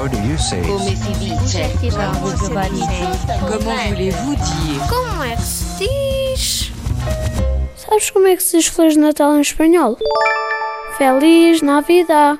How do you say? Come si dice? Comment voulez-vous dire Como é que se diz? Sabes como é que se diz Feliz Natal em espanhol? Feliz Navidad.